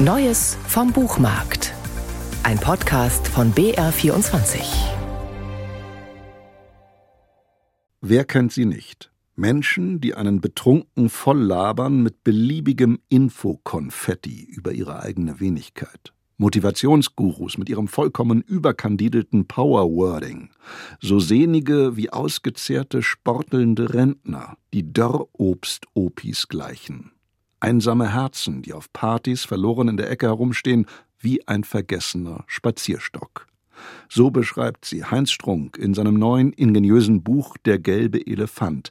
Neues vom Buchmarkt. Ein Podcast von BR24. Wer kennt sie nicht? Menschen, die einen betrunken volllabern mit beliebigem Infokonfetti über ihre eigene Wenigkeit. Motivationsgurus mit ihrem vollkommen überkandidelten Powerwording, so sehnige wie ausgezehrte sportelnde Rentner, die Dörrobst-Opis gleichen, einsame Herzen, die auf Partys verloren in der Ecke herumstehen, wie ein vergessener Spazierstock. So beschreibt sie Heinz Strunk in seinem neuen ingeniösen Buch Der gelbe Elefant,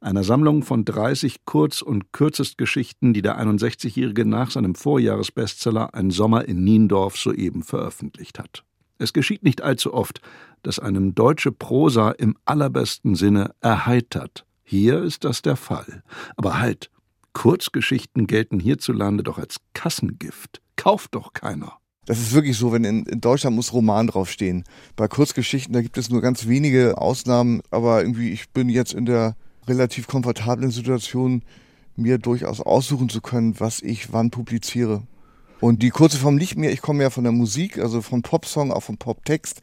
einer Sammlung von 30 Kurz- und Kürzestgeschichten, die der 61-Jährige nach seinem Vorjahresbestseller Ein Sommer in Niendorf soeben veröffentlicht hat. Es geschieht nicht allzu oft, dass einem deutsche Prosa im allerbesten Sinne erheitert. Hier ist das der Fall. Aber halt, Kurzgeschichten gelten hierzulande doch als Kassengift. Kauft doch keiner. Das ist wirklich so, wenn in, in, Deutschland muss Roman draufstehen. Bei Kurzgeschichten, da gibt es nur ganz wenige Ausnahmen, aber irgendwie, ich bin jetzt in der relativ komfortablen Situation, mir durchaus aussuchen zu können, was ich wann publiziere. Und die kurze Form liegt mir, ich komme ja von der Musik, also vom Popsong, auch vom Poptext.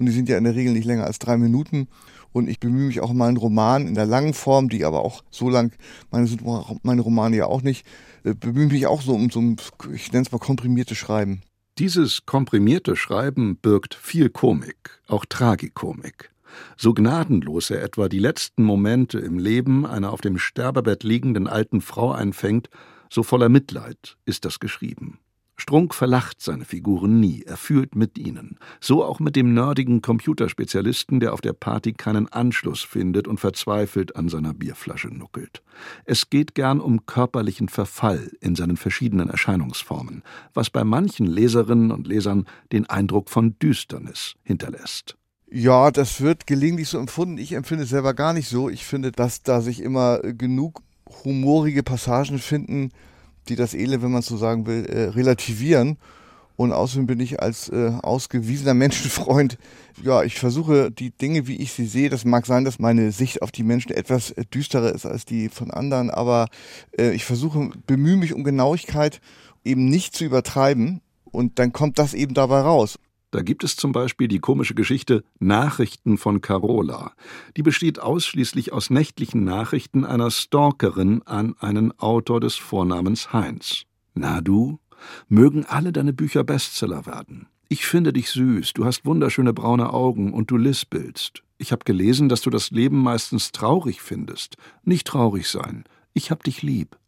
Und die sind ja in der Regel nicht länger als drei Minuten. Und ich bemühe mich auch mal einen Roman in der langen Form, die aber auch so lang, meine sind meine Romane ja auch nicht, äh, bemühe mich auch so um so ein, ich nenne es mal komprimierte Schreiben. Dieses komprimierte Schreiben birgt viel Komik, auch Tragikomik. So gnadenlos er etwa die letzten Momente im Leben einer auf dem Sterbebett liegenden alten Frau einfängt, so voller Mitleid ist das geschrieben. Strunk verlacht seine Figuren nie, er fühlt mit ihnen. So auch mit dem nerdigen Computerspezialisten, der auf der Party keinen Anschluss findet und verzweifelt an seiner Bierflasche nuckelt. Es geht gern um körperlichen Verfall in seinen verschiedenen Erscheinungsformen, was bei manchen Leserinnen und Lesern den Eindruck von Düsternis hinterlässt. Ja, das wird gelegentlich so empfunden. Ich empfinde es selber gar nicht so. Ich finde, dass da sich immer genug humorige Passagen finden, die das Elend, wenn man so sagen will, äh, relativieren. Und außerdem bin ich als äh, ausgewiesener Menschenfreund, ja, ich versuche die Dinge, wie ich sie sehe. Das mag sein, dass meine Sicht auf die Menschen etwas äh, düsterer ist als die von anderen, aber äh, ich versuche, bemühe mich um Genauigkeit, eben nicht zu übertreiben. Und dann kommt das eben dabei raus. Da gibt es zum Beispiel die komische Geschichte Nachrichten von Carola. Die besteht ausschließlich aus nächtlichen Nachrichten einer Stalkerin an einen Autor des Vornamens Heinz. Na du? Mögen alle deine Bücher Bestseller werden. Ich finde dich süß, du hast wunderschöne braune Augen und du lispelst. Ich habe gelesen, dass du das Leben meistens traurig findest. Nicht traurig sein. Ich hab dich lieb.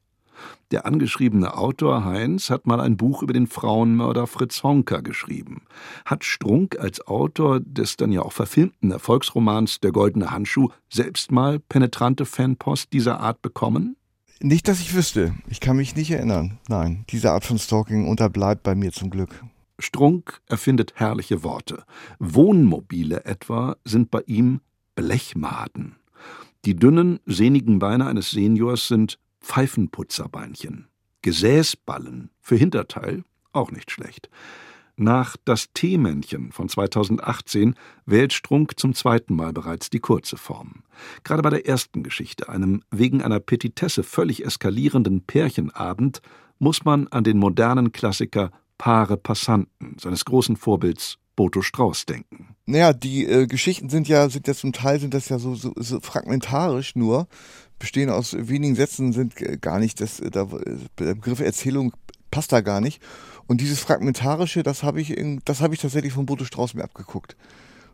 Der angeschriebene Autor Heinz hat mal ein Buch über den Frauenmörder Fritz Honka geschrieben. Hat Strunk als Autor des dann ja auch verfilmten Erfolgsromans Der goldene Handschuh selbst mal penetrante Fanpost dieser Art bekommen? Nicht, dass ich wüsste. Ich kann mich nicht erinnern. Nein, diese Art von Stalking unterbleibt bei mir zum Glück. Strunk erfindet herrliche Worte. Wohnmobile etwa sind bei ihm Blechmaden. Die dünnen, sehnigen Beine eines Seniors sind Pfeifenputzerbeinchen. Gesäßballen für Hinterteil auch nicht schlecht. Nach Das Teemännchen von 2018 wählt Strunk zum zweiten Mal bereits die kurze Form. Gerade bei der ersten Geschichte, einem wegen einer Petitesse völlig eskalierenden Pärchenabend, muss man an den modernen Klassiker Paare Passanten seines großen Vorbilds Boto Strauß denken. Naja, die äh, Geschichten sind ja, sind ja zum Teil sind das ja so, so, so fragmentarisch nur, bestehen aus wenigen Sätzen, sind gar nicht, das, der Begriff Erzählung passt da gar nicht. Und dieses Fragmentarische, das habe ich, das ich tatsächlich von Boto Strauß mir abgeguckt.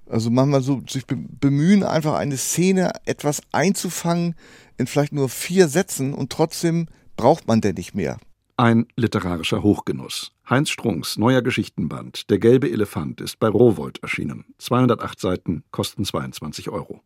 Also manchmal so sich bemühen, einfach eine Szene etwas einzufangen in vielleicht nur vier Sätzen und trotzdem braucht man denn nicht mehr. Ein literarischer Hochgenuss. Heinz Strunks neuer Geschichtenband Der gelbe Elefant ist bei Rowold erschienen. 208 Seiten kosten 22 Euro.